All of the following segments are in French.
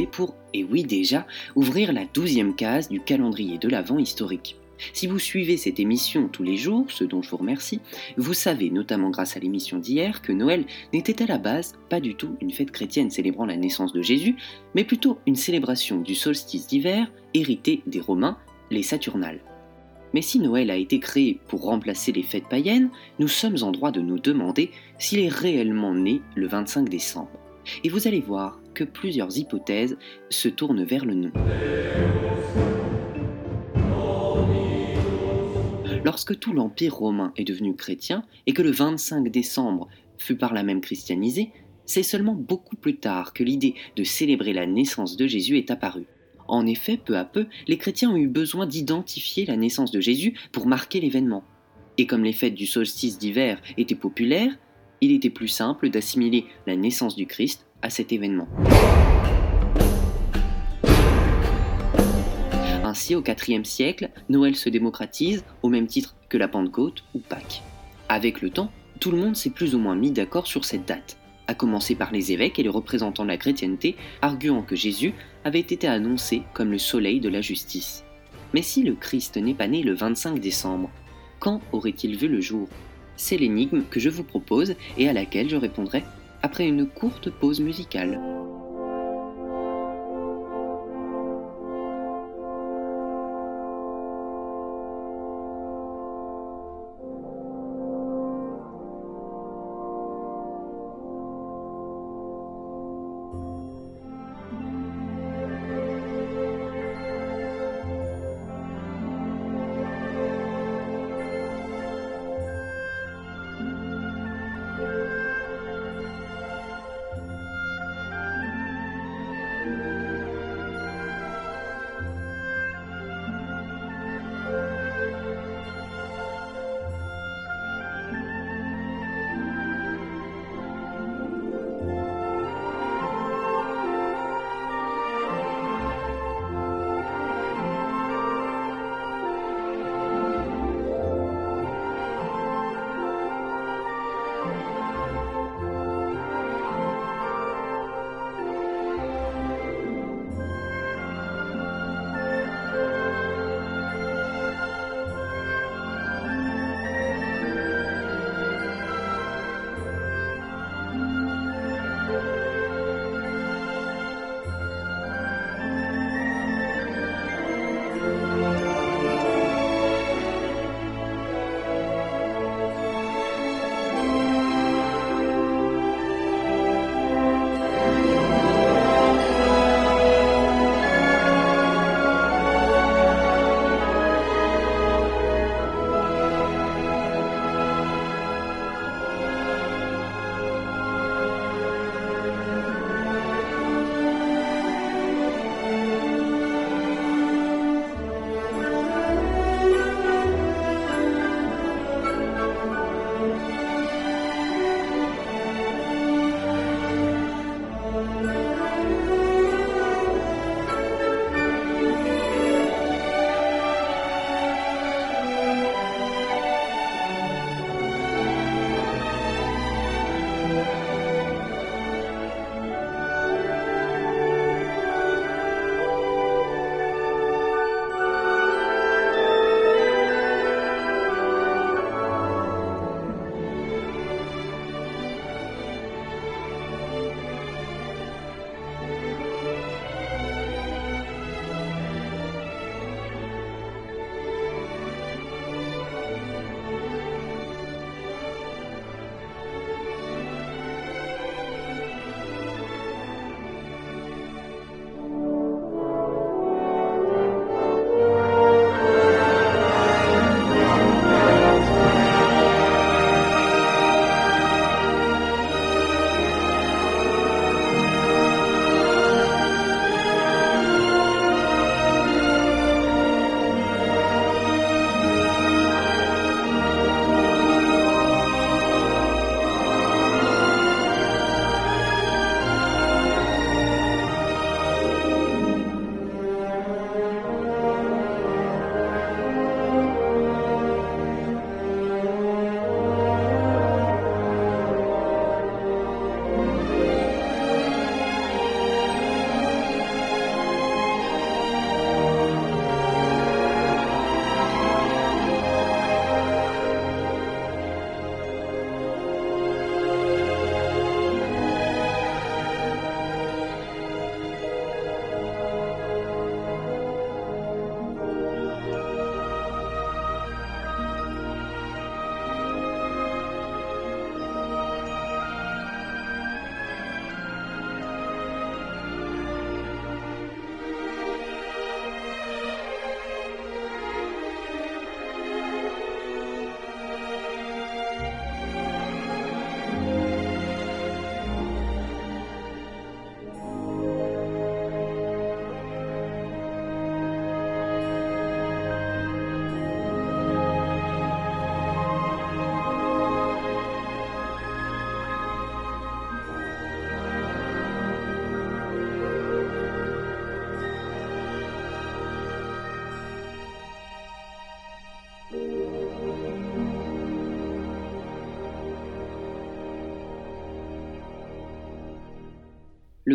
pour, et oui déjà, ouvrir la douzième case du calendrier de l'Avent historique. Si vous suivez cette émission tous les jours, ce dont je vous remercie, vous savez, notamment grâce à l'émission d'hier, que Noël n'était à la base pas du tout une fête chrétienne célébrant la naissance de Jésus, mais plutôt une célébration du solstice d'hiver hérité des Romains, les Saturnales. Mais si Noël a été créé pour remplacer les fêtes païennes, nous sommes en droit de nous demander s'il est réellement né le 25 décembre. Et vous allez voir que plusieurs hypothèses se tournent vers le nom. Lorsque tout l'Empire romain est devenu chrétien et que le 25 décembre fut par là même christianisé, c'est seulement beaucoup plus tard que l'idée de célébrer la naissance de Jésus est apparue. En effet, peu à peu, les chrétiens ont eu besoin d'identifier la naissance de Jésus pour marquer l'événement. Et comme les fêtes du solstice d'hiver étaient populaires, il était plus simple d'assimiler la naissance du Christ cet événement. Ainsi, au IVe siècle, Noël se démocratise au même titre que la Pentecôte ou Pâques. Avec le temps, tout le monde s'est plus ou moins mis d'accord sur cette date, à commencer par les évêques et les représentants de la chrétienté, arguant que Jésus avait été annoncé comme le soleil de la justice. Mais si le Christ n'est pas né le 25 décembre, quand aurait-il vu le jour? C'est l'énigme que je vous propose et à laquelle je répondrai après une courte pause musicale.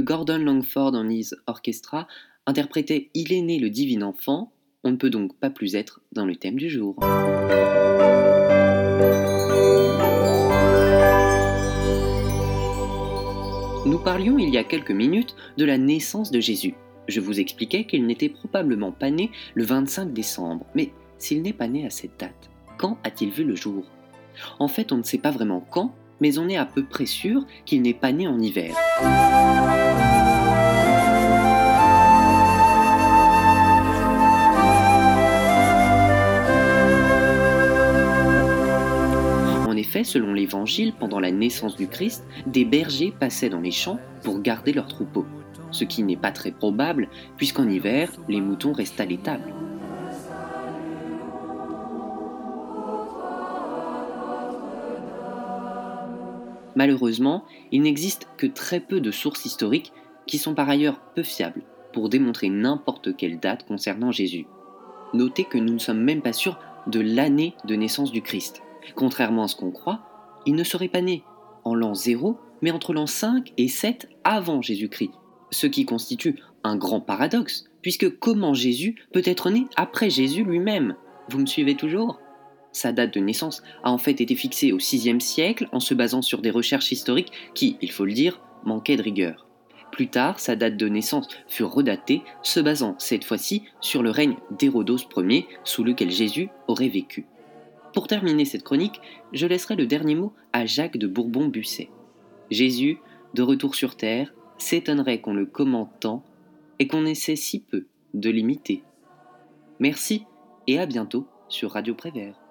Gordon Langford en His Orchestra interprétait Il est né le divin enfant, on ne peut donc pas plus être dans le thème du jour. Nous parlions il y a quelques minutes de la naissance de Jésus. Je vous expliquais qu'il n'était probablement pas né le 25 décembre, mais s'il n'est pas né à cette date, quand a-t-il vu le jour? En fait, on ne sait pas vraiment quand, mais on est à peu près sûr qu'il n'est pas né en hiver. En effet, selon l'Évangile, pendant la naissance du Christ, des bergers passaient dans les champs pour garder leurs troupeaux, ce qui n'est pas très probable puisqu'en hiver, les moutons restent à l'étable. Malheureusement, il n'existe que très peu de sources historiques qui sont par ailleurs peu fiables pour démontrer n'importe quelle date concernant Jésus. Notez que nous ne sommes même pas sûrs de l'année de naissance du Christ. Contrairement à ce qu'on croit, il ne serait pas né en l'an 0, mais entre l'an 5 et 7 avant Jésus-Christ. Ce qui constitue un grand paradoxe, puisque comment Jésus peut être né après Jésus lui-même? Vous me suivez toujours? Sa date de naissance a en fait été fixée au VIe siècle en se basant sur des recherches historiques qui, il faut le dire, manquaient de rigueur. Plus tard, sa date de naissance fut redatée, se basant cette fois-ci sur le règne d'Hérodos Ier, sous lequel Jésus aurait vécu. Pour terminer cette chronique, je laisserai le dernier mot à Jacques de Bourbon-Busset. Jésus, de retour sur Terre, s'étonnerait qu'on le commente tant et qu'on essaie si peu de l'imiter. Merci et à bientôt sur Radio Prévert.